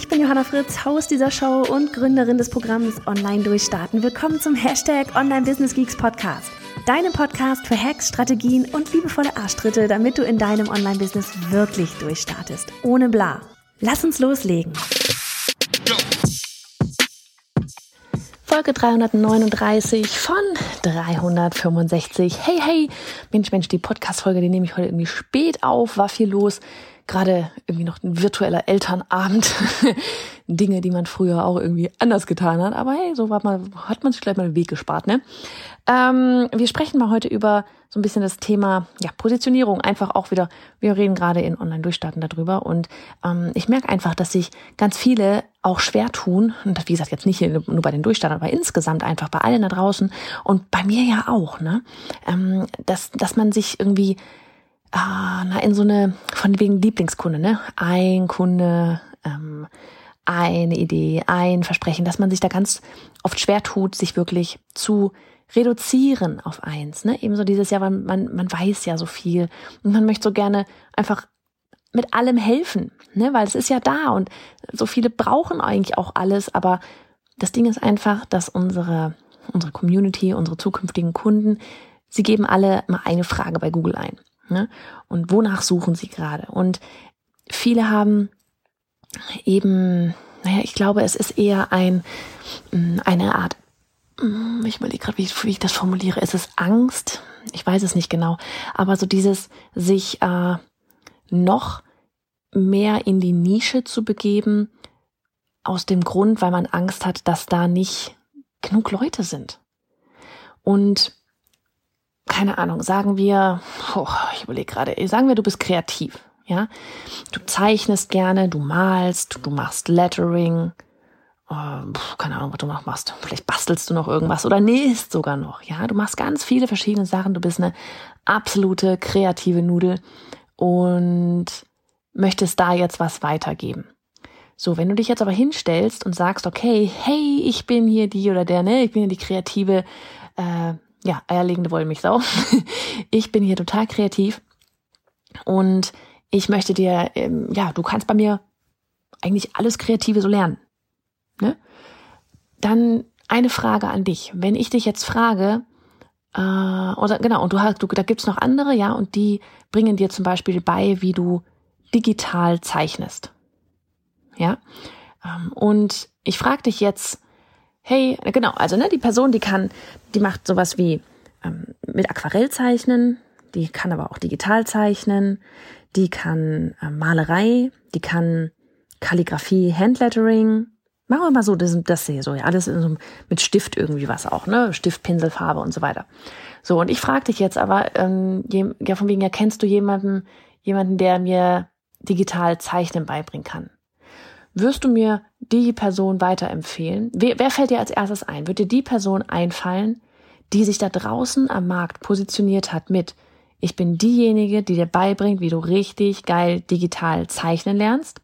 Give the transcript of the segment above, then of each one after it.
Ich bin Johanna Fritz, Haus dieser Show und Gründerin des Programms Online Durchstarten. Willkommen zum Hashtag Online Business Geeks Podcast. Deinem Podcast für Hacks, Strategien und liebevolle Arschtritte, damit du in deinem Online-Business wirklich durchstartest. Ohne bla. Lass uns loslegen. Folge 339 von 365. Hey, hey. Mensch, Mensch, die Podcast-Folge, die nehme ich heute irgendwie spät auf. War viel los gerade irgendwie noch ein virtueller Elternabend. Dinge, die man früher auch irgendwie anders getan hat. Aber hey, so war man, hat man sich gleich mal den Weg gespart, ne? Ähm, wir sprechen mal heute über so ein bisschen das Thema ja, Positionierung. Einfach auch wieder, wir reden gerade in Online-Durchstarten darüber. Und ähm, ich merke einfach, dass sich ganz viele auch schwer tun. Und wie gesagt, jetzt nicht nur bei den Durchstartern, aber insgesamt einfach bei allen da draußen. Und bei mir ja auch, ne? Ähm, dass, dass man sich irgendwie ah, na, in so eine, von wegen Lieblingskunde, ne? Ein Kunde, ähm, eine Idee, ein Versprechen, dass man sich da ganz oft schwer tut, sich wirklich zu reduzieren auf eins, ne? Ebenso dieses Jahr, man, man, man weiß ja so viel und man möchte so gerne einfach mit allem helfen, ne? Weil es ist ja da und so viele brauchen eigentlich auch alles, aber das Ding ist einfach, dass unsere, unsere Community, unsere zukünftigen Kunden, sie geben alle mal eine Frage bei Google ein. Ne? Und wonach suchen sie gerade? Und viele haben eben, naja, ich glaube, es ist eher ein, mm, eine Art, mm, ich überlege gerade, wie, wie, ich das formuliere. Ist es Angst? Ich weiß es nicht genau. Aber so dieses sich äh, noch mehr in die Nische zu begeben, aus dem Grund, weil man Angst hat, dass da nicht genug Leute sind. Und keine Ahnung, sagen wir, oh, ich überlege gerade, sagen wir, du bist kreativ, ja? Du zeichnest gerne, du malst, du machst Lettering, äh, keine Ahnung, was du noch machst. Vielleicht bastelst du noch irgendwas oder nähst sogar noch, ja? Du machst ganz viele verschiedene Sachen, du bist eine absolute kreative Nudel und möchtest da jetzt was weitergeben. So, wenn du dich jetzt aber hinstellst und sagst, okay, hey, ich bin hier die oder der, ne, ich bin hier die kreative äh, ja, eierlegende Wollmilchsau. ich bin hier total kreativ und ich möchte dir, ähm, ja, du kannst bei mir eigentlich alles Kreative so lernen. Ne? Dann eine Frage an dich. Wenn ich dich jetzt frage, äh, oder genau, und du hast, du, da gibt's noch andere, ja, und die bringen dir zum Beispiel bei, wie du digital zeichnest. Ja. Ähm, und ich frage dich jetzt, hey, genau, also ne, die Person, die kann, die macht sowas wie ähm, mit Aquarell zeichnen, die kann aber auch digital zeichnen, die kann äh, Malerei, die kann Kalligrafie, Handlettering. Machen wir mal so, das, das hier so, ja, alles so mit Stift irgendwie was auch, ne? Stift, Pinselfarbe und so weiter. So, und ich frage dich jetzt aber, ähm, ja, von wegen, ja, kennst du jemanden, jemanden, der mir digital Zeichnen beibringen kann? Wirst du mir die Person weiterempfehlen? Wer, wer fällt dir als erstes ein? Wird dir die Person einfallen, die sich da draußen am Markt positioniert hat mit ich bin diejenige, die dir beibringt, wie du richtig geil digital zeichnen lernst?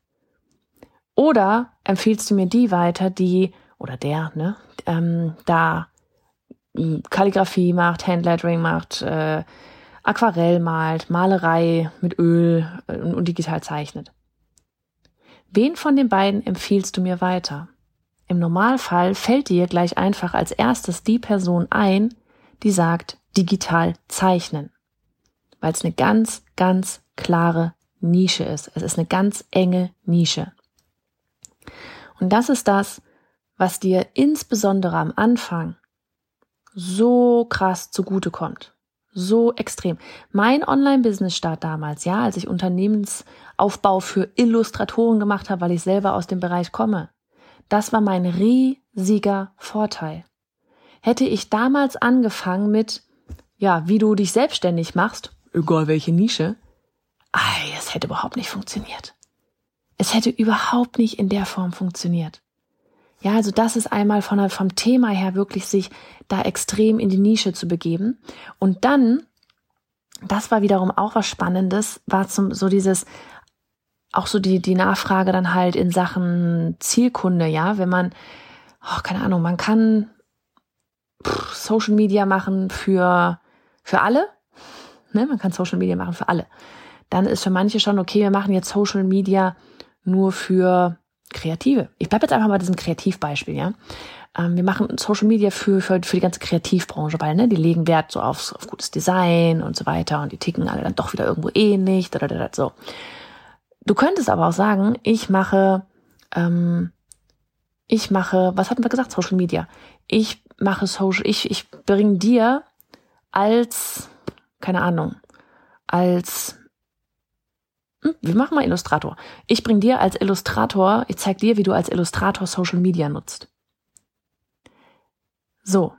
Oder empfiehlst du mir die weiter, die oder der, ne, ähm, da Kalligrafie macht, Handlettering macht, äh, Aquarell malt, Malerei mit Öl äh, und, und digital zeichnet? Wen von den beiden empfiehlst du mir weiter? Im Normalfall fällt dir gleich einfach als erstes die Person ein, die sagt digital zeichnen, weil es eine ganz, ganz klare Nische ist. Es ist eine ganz enge Nische. Und das ist das, was dir insbesondere am Anfang so krass zugutekommt so extrem. Mein Online-Business-Start damals, ja, als ich Unternehmensaufbau für Illustratoren gemacht habe, weil ich selber aus dem Bereich komme, das war mein riesiger Vorteil. Hätte ich damals angefangen mit, ja, wie du dich selbstständig machst, egal welche Nische, ei, es hätte überhaupt nicht funktioniert. Es hätte überhaupt nicht in der Form funktioniert. Ja, also das ist einmal von, vom Thema her wirklich sich da extrem in die Nische zu begeben. Und dann, das war wiederum auch was Spannendes, war zum, so dieses, auch so die, die Nachfrage dann halt in Sachen Zielkunde, ja, wenn man, oh, keine Ahnung, man kann pff, Social Media machen für, für alle, ne, man kann Social Media machen für alle. Dann ist für manche schon, okay, wir machen jetzt Social Media nur für Kreative. Ich bleibe jetzt einfach mal diesem Kreativbeispiel, ja. Ähm, wir machen Social Media für, für, für die ganze Kreativbranche, weil ne, die legen Wert so aufs, auf gutes Design und so weiter und die ticken alle dann doch wieder irgendwo ähnlich. Eh so. Du könntest aber auch sagen, ich mache, ähm, ich mache, was hatten wir gesagt, Social Media. Ich mache Social, ich, ich bringe dir als, keine Ahnung, als wir machen mal Illustrator. Ich bring dir als Illustrator, ich zeig dir, wie du als Illustrator Social Media nutzt. So,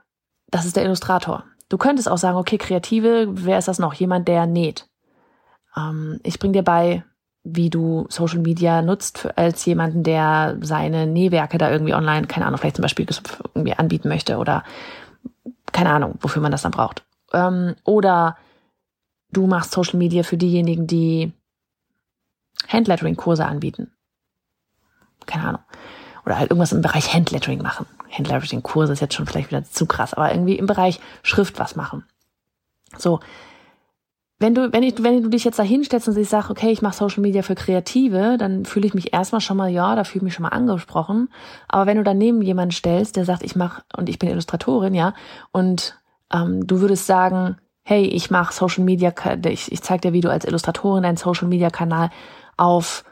das ist der Illustrator. Du könntest auch sagen, okay, Kreative, wer ist das noch? Jemand, der näht. Ähm, ich bring dir bei, wie du Social Media nutzt für, als jemanden, der seine Nähwerke da irgendwie online, keine Ahnung, vielleicht zum Beispiel irgendwie anbieten möchte oder keine Ahnung, wofür man das dann braucht. Ähm, oder du machst Social Media für diejenigen, die Handlettering-Kurse anbieten. Keine Ahnung. Oder halt irgendwas im Bereich Handlettering machen. Handlettering-Kurse ist jetzt schon vielleicht wieder zu krass, aber irgendwie im Bereich Schrift was machen. So. Wenn du, wenn ich, wenn du dich jetzt da hinstellst und ich sage, okay, ich mache Social Media für Kreative, dann fühle ich mich erstmal schon mal, ja, da fühle ich mich schon mal angesprochen. Aber wenn du daneben jemanden stellst, der sagt, ich mache und ich bin Illustratorin, ja, und ähm, du würdest sagen, hey, ich mache Social Media, ich, ich zeige dir, wie du als Illustratorin deinen Social Media Kanal auf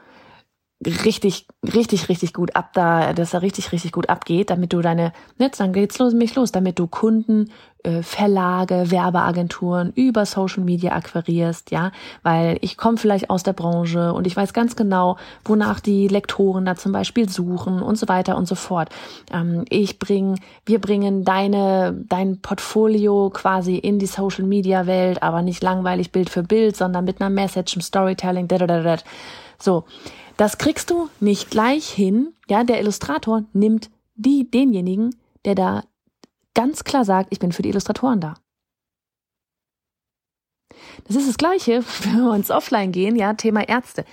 richtig, richtig, richtig gut ab da, dass er richtig, richtig gut abgeht, damit du deine, jetzt dann geht's los, mich los, damit du Kunden, äh, Verlage, Werbeagenturen über Social Media akquirierst, ja, weil ich komme vielleicht aus der Branche und ich weiß ganz genau, wonach die Lektoren da zum Beispiel suchen und so weiter und so fort. Ähm, ich bring, wir bringen deine, dein Portfolio quasi in die Social Media Welt, aber nicht langweilig Bild für Bild, sondern mit einer Message, einem Storytelling, da, da, da, da. So. Das kriegst du nicht gleich hin. Ja, der Illustrator nimmt die, denjenigen, der da ganz klar sagt, ich bin für die Illustratoren da. Das ist das Gleiche, wenn wir uns offline gehen, ja, Thema Ärzte.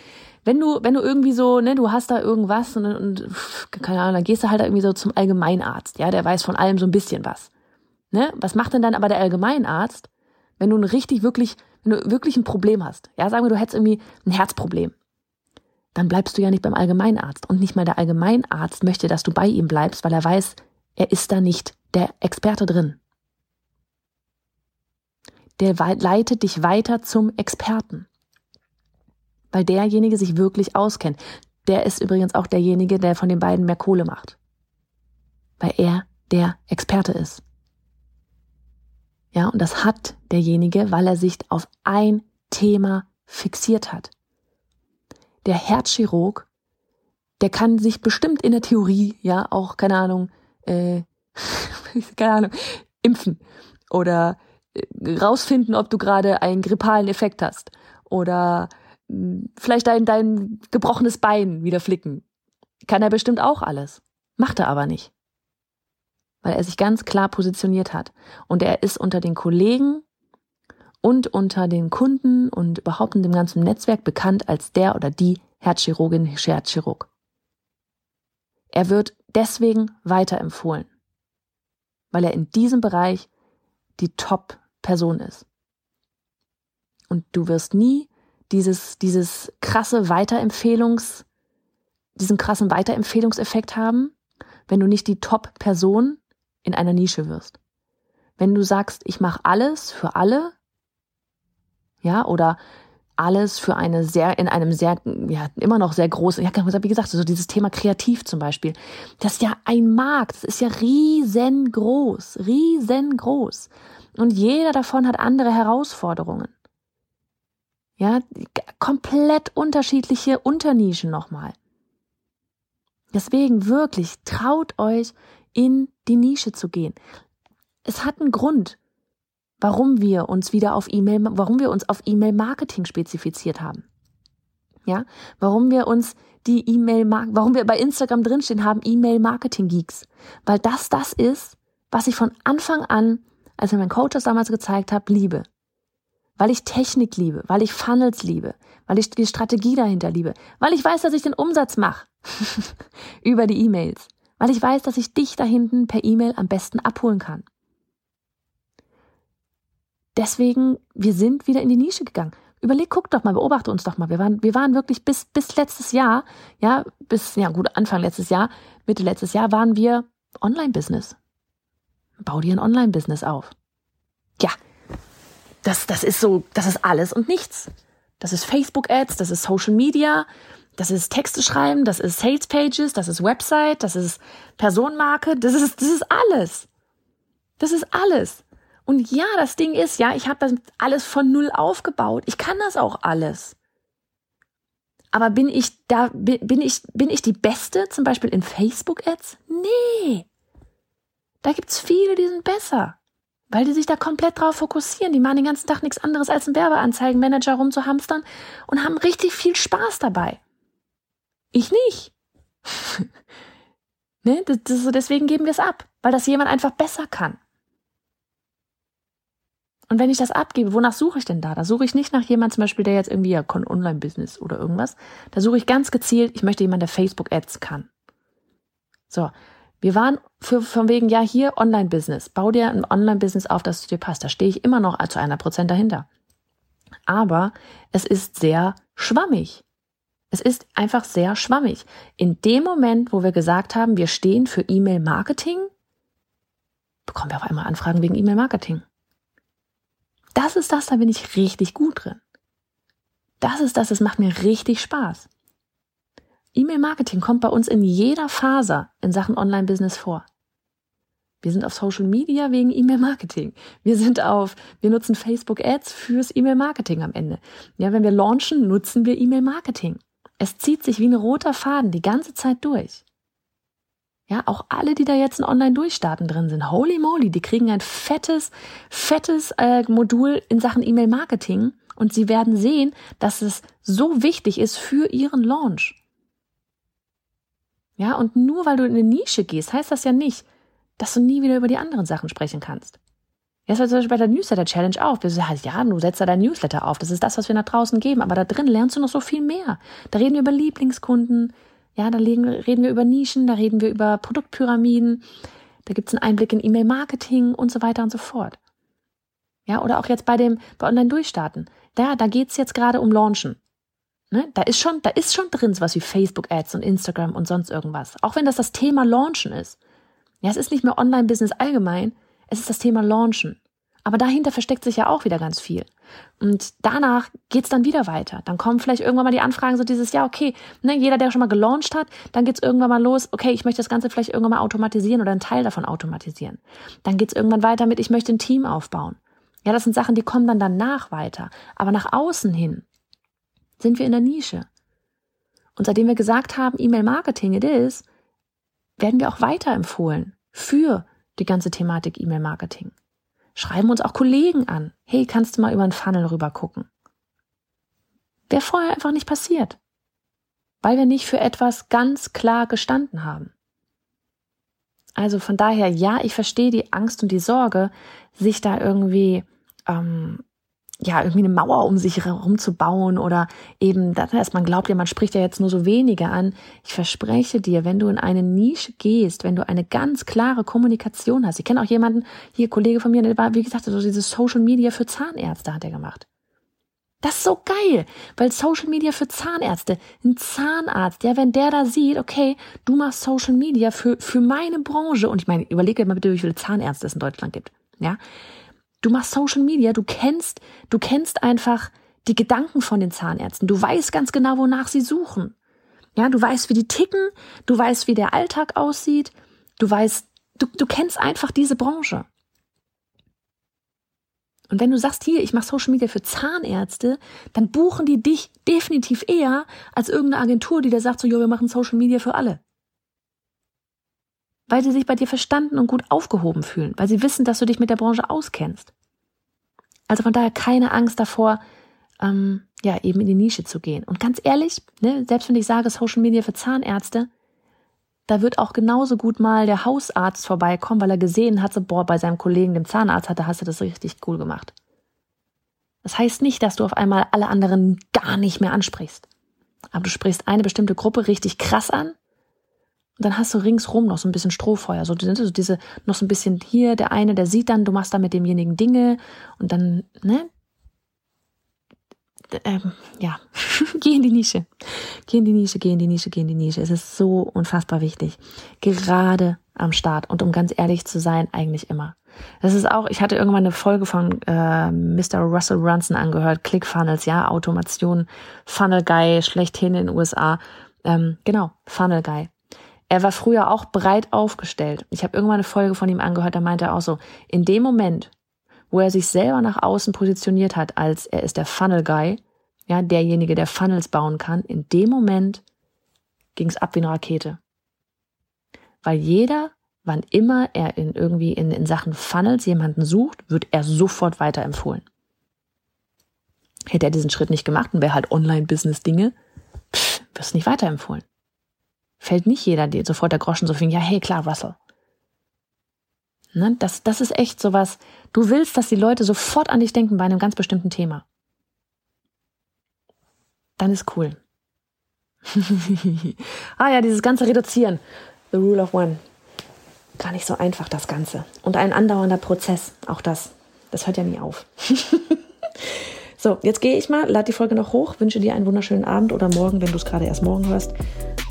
Wenn du, wenn du irgendwie so, ne, du hast da irgendwas und, und keine Ahnung, dann gehst du halt irgendwie so zum Allgemeinarzt, ja, der weiß von allem so ein bisschen was. Ne? Was macht denn dann aber der Allgemeinarzt, wenn du ein richtig, wirklich, wenn du wirklich ein Problem hast? Ja, sagen wir, du hättest irgendwie ein Herzproblem dann bleibst du ja nicht beim Allgemeinarzt. Und nicht mal der Allgemeinarzt möchte, dass du bei ihm bleibst, weil er weiß, er ist da nicht der Experte drin. Der leitet dich weiter zum Experten. Weil derjenige sich wirklich auskennt. Der ist übrigens auch derjenige, der von den beiden mehr Kohle macht. Weil er der Experte ist. Ja, und das hat derjenige, weil er sich auf ein Thema fixiert hat der Herzchirurg, der kann sich bestimmt in der Theorie, ja, auch, keine Ahnung, äh, keine Ahnung, impfen oder äh, rausfinden, ob du gerade einen grippalen Effekt hast oder hm, vielleicht dein, dein gebrochenes Bein wieder flicken. Kann er bestimmt auch alles. Macht er aber nicht. Weil er sich ganz klar positioniert hat. Und er ist unter den Kollegen und unter den Kunden und überhaupt in dem ganzen Netzwerk bekannt als der oder die Herzchirurgin, Herzchirurg. Er wird deswegen weiterempfohlen, weil er in diesem Bereich die Top-Person ist. Und du wirst nie dieses, dieses krasse Weiterempfehlungs, diesen krassen Weiterempfehlungseffekt haben, wenn du nicht die Top-Person in einer Nische wirst. Wenn du sagst, ich mache alles für alle, ja, oder alles für eine sehr, in einem sehr, ja, immer noch sehr großen, ja, wie gesagt, so dieses Thema kreativ zum Beispiel. Das ist ja ein Markt, das ist ja riesengroß, riesengroß. Und jeder davon hat andere Herausforderungen. Ja, komplett unterschiedliche Unternischen nochmal. Deswegen wirklich traut euch in die Nische zu gehen. Es hat einen Grund, warum wir uns wieder auf E-Mail, warum wir uns auf E-Mail-Marketing spezifiziert haben. Ja, warum wir uns die E-Mail, warum wir bei Instagram drinstehen haben, E-Mail Marketing Geeks. Weil das das ist, was ich von Anfang an, als mir mein Coach das damals gezeigt hat, liebe. Weil ich Technik liebe, weil ich Funnels liebe, weil ich die Strategie dahinter liebe, weil ich weiß, dass ich den Umsatz mache über die E-Mails, weil ich weiß, dass ich dich da hinten per E-Mail am besten abholen kann. Deswegen, wir sind wieder in die Nische gegangen. Überleg, guck doch mal, beobachte uns doch mal. Wir waren, wir waren wirklich bis, bis letztes Jahr, ja, bis, ja gut, Anfang letztes Jahr, Mitte letztes Jahr waren wir Online-Business. Bau dir ein Online-Business auf. Ja, das, das ist so, das ist alles und nichts. Das ist Facebook-Ads, das ist Social Media, das ist Texte schreiben, das ist Sales Pages, das ist Website, das ist Personenmarke, das ist, das ist alles. Das ist alles. Und ja, das Ding ist, ja, ich habe das alles von null aufgebaut. Ich kann das auch alles. Aber bin ich da, bin ich, bin ich die Beste, zum Beispiel in Facebook-Ads? Nee. Da gibt's viele, die sind besser. Weil die sich da komplett drauf fokussieren. Die machen den ganzen Tag nichts anderes als einen Werbeanzeigenmanager rumzuhamstern und haben richtig viel Spaß dabei. Ich nicht. ne? Das, das, deswegen geben wir es ab, weil das jemand einfach besser kann. Und wenn ich das abgebe, wonach suche ich denn da? Da suche ich nicht nach jemand zum Beispiel, der jetzt irgendwie ja Online-Business oder irgendwas. Da suche ich ganz gezielt, ich möchte jemanden, der Facebook-Ads kann. So. Wir waren für, von wegen, ja, hier Online-Business. Bau dir ein Online-Business auf, das zu dir passt. Da stehe ich immer noch zu einer Prozent dahinter. Aber es ist sehr schwammig. Es ist einfach sehr schwammig. In dem Moment, wo wir gesagt haben, wir stehen für E-Mail-Marketing, bekommen wir auf einmal Anfragen wegen E-Mail-Marketing. Das ist das, da bin ich richtig gut drin. Das ist das, das macht mir richtig Spaß. E-Mail-Marketing kommt bei uns in jeder Phase in Sachen Online-Business vor. Wir sind auf Social Media wegen E-Mail-Marketing. Wir sind auf, wir nutzen Facebook Ads fürs E-Mail-Marketing am Ende. Ja, wenn wir launchen, nutzen wir E-Mail-Marketing. Es zieht sich wie ein roter Faden die ganze Zeit durch. Ja, auch alle, die da jetzt in Online-Durchstarten drin sind, holy moly, die kriegen ein fettes, fettes äh, Modul in Sachen E-Mail-Marketing und sie werden sehen, dass es so wichtig ist für ihren Launch. Ja, und nur weil du in eine Nische gehst, heißt das ja nicht, dass du nie wieder über die anderen Sachen sprechen kannst. Jetzt war zum Beispiel bei der Newsletter-Challenge auch. Wir sagen, ja, du setzt da dein Newsletter auf. Das ist das, was wir nach draußen geben. Aber da drin lernst du noch so viel mehr. Da reden wir über Lieblingskunden, ja, da reden wir über Nischen, da reden wir über Produktpyramiden, da gibt es einen Einblick in E-Mail-Marketing und so weiter und so fort. Ja, oder auch jetzt bei dem, bei Online-Durchstarten. Da, da geht's jetzt gerade um Launchen. Ne? Da ist schon, da ist schon drin sowas wie Facebook-Ads und Instagram und sonst irgendwas. Auch wenn das das Thema Launchen ist. Ja, es ist nicht mehr Online-Business allgemein, es ist das Thema Launchen. Aber dahinter versteckt sich ja auch wieder ganz viel. Und danach geht's dann wieder weiter. Dann kommen vielleicht irgendwann mal die Anfragen so dieses, ja, okay, ne, jeder, der schon mal gelauncht hat, dann geht's irgendwann mal los, okay, ich möchte das Ganze vielleicht irgendwann mal automatisieren oder einen Teil davon automatisieren. Dann geht's irgendwann weiter mit, ich möchte ein Team aufbauen. Ja, das sind Sachen, die kommen dann danach weiter. Aber nach außen hin sind wir in der Nische. Und seitdem wir gesagt haben, E-Mail-Marketing it is, werden wir auch weiterempfohlen für die ganze Thematik E-Mail-Marketing schreiben uns auch Kollegen an. Hey, kannst du mal über einen Funnel rüber gucken? Wäre vorher einfach nicht passiert. Weil wir nicht für etwas ganz klar gestanden haben. Also von daher, ja, ich verstehe die Angst und die Sorge, sich da irgendwie ähm, ja, irgendwie eine Mauer um sich herum zu bauen oder eben, dass man glaubt ja, man spricht ja jetzt nur so wenige an. Ich verspreche dir, wenn du in eine Nische gehst, wenn du eine ganz klare Kommunikation hast. Ich kenne auch jemanden, hier, Kollege von mir, der war, wie gesagt, so dieses Social Media für Zahnärzte hat er gemacht. Das ist so geil, weil Social Media für Zahnärzte, ein Zahnarzt, ja, wenn der da sieht, okay, du machst Social Media für, für meine Branche, und ich meine, überlege mal bitte, wie viele Zahnärzte es in Deutschland gibt, ja, Du machst Social Media, du kennst, du kennst einfach die Gedanken von den Zahnärzten. Du weißt ganz genau, wonach sie suchen. Ja, du weißt, wie die ticken, du weißt, wie der Alltag aussieht, du weißt, du, du kennst einfach diese Branche. Und wenn du sagst, hier, ich mache Social Media für Zahnärzte, dann buchen die dich definitiv eher als irgendeine Agentur, die da sagt, so, jo, wir machen Social Media für alle weil sie sich bei dir verstanden und gut aufgehoben fühlen, weil sie wissen, dass du dich mit der Branche auskennst. Also von daher keine Angst davor, ähm, ja, eben in die Nische zu gehen. Und ganz ehrlich, ne, selbst wenn ich sage Social Media für Zahnärzte, da wird auch genauso gut mal der Hausarzt vorbeikommen, weil er gesehen hat, so, boah, bei seinem Kollegen, dem Zahnarzt, hat, da hast du das richtig cool gemacht. Das heißt nicht, dass du auf einmal alle anderen gar nicht mehr ansprichst. Aber du sprichst eine bestimmte Gruppe richtig krass an und dann hast du ringsrum noch so ein bisschen Strohfeuer. So, so diese, noch so ein bisschen hier, der eine, der sieht dann, du machst da mit demjenigen Dinge und dann, ne? Ähm, ja, geh in die Nische. Geh in die Nische, geh in die Nische, geh in die Nische. Es ist so unfassbar wichtig. Gerade am Start. Und um ganz ehrlich zu sein, eigentlich immer. Das ist auch, ich hatte irgendwann eine Folge von äh, Mr. Russell Brunson angehört, ClickFunnels, ja, Automation, Funnel Guy, schlechthin in den USA. Ähm, genau, Funnel Guy. Er war früher auch breit aufgestellt. Ich habe irgendwann eine Folge von ihm angehört, da meinte er auch so, in dem Moment, wo er sich selber nach außen positioniert hat, als er ist der Funnel Guy, ja, derjenige, der Funnels bauen kann, in dem Moment ging es ab wie eine Rakete. Weil jeder, wann immer er in irgendwie in, in Sachen Funnels jemanden sucht, wird er sofort weiterempfohlen. Hätte er diesen Schritt nicht gemacht und wäre halt Online-Business-Dinge, wirst nicht weiterempfohlen. Fällt nicht jeder dir sofort der Groschen so fing, ja, hey, klar, Russell. Ne, das, das ist echt sowas. Du willst, dass die Leute sofort an dich denken bei einem ganz bestimmten Thema. Dann ist cool. ah ja, dieses ganze Reduzieren. The Rule of One. Gar nicht so einfach, das Ganze. Und ein andauernder Prozess. Auch das. Das hört ja nie auf. so, jetzt gehe ich mal, lade die Folge noch hoch, wünsche dir einen wunderschönen Abend oder morgen, wenn du es gerade erst morgen hörst.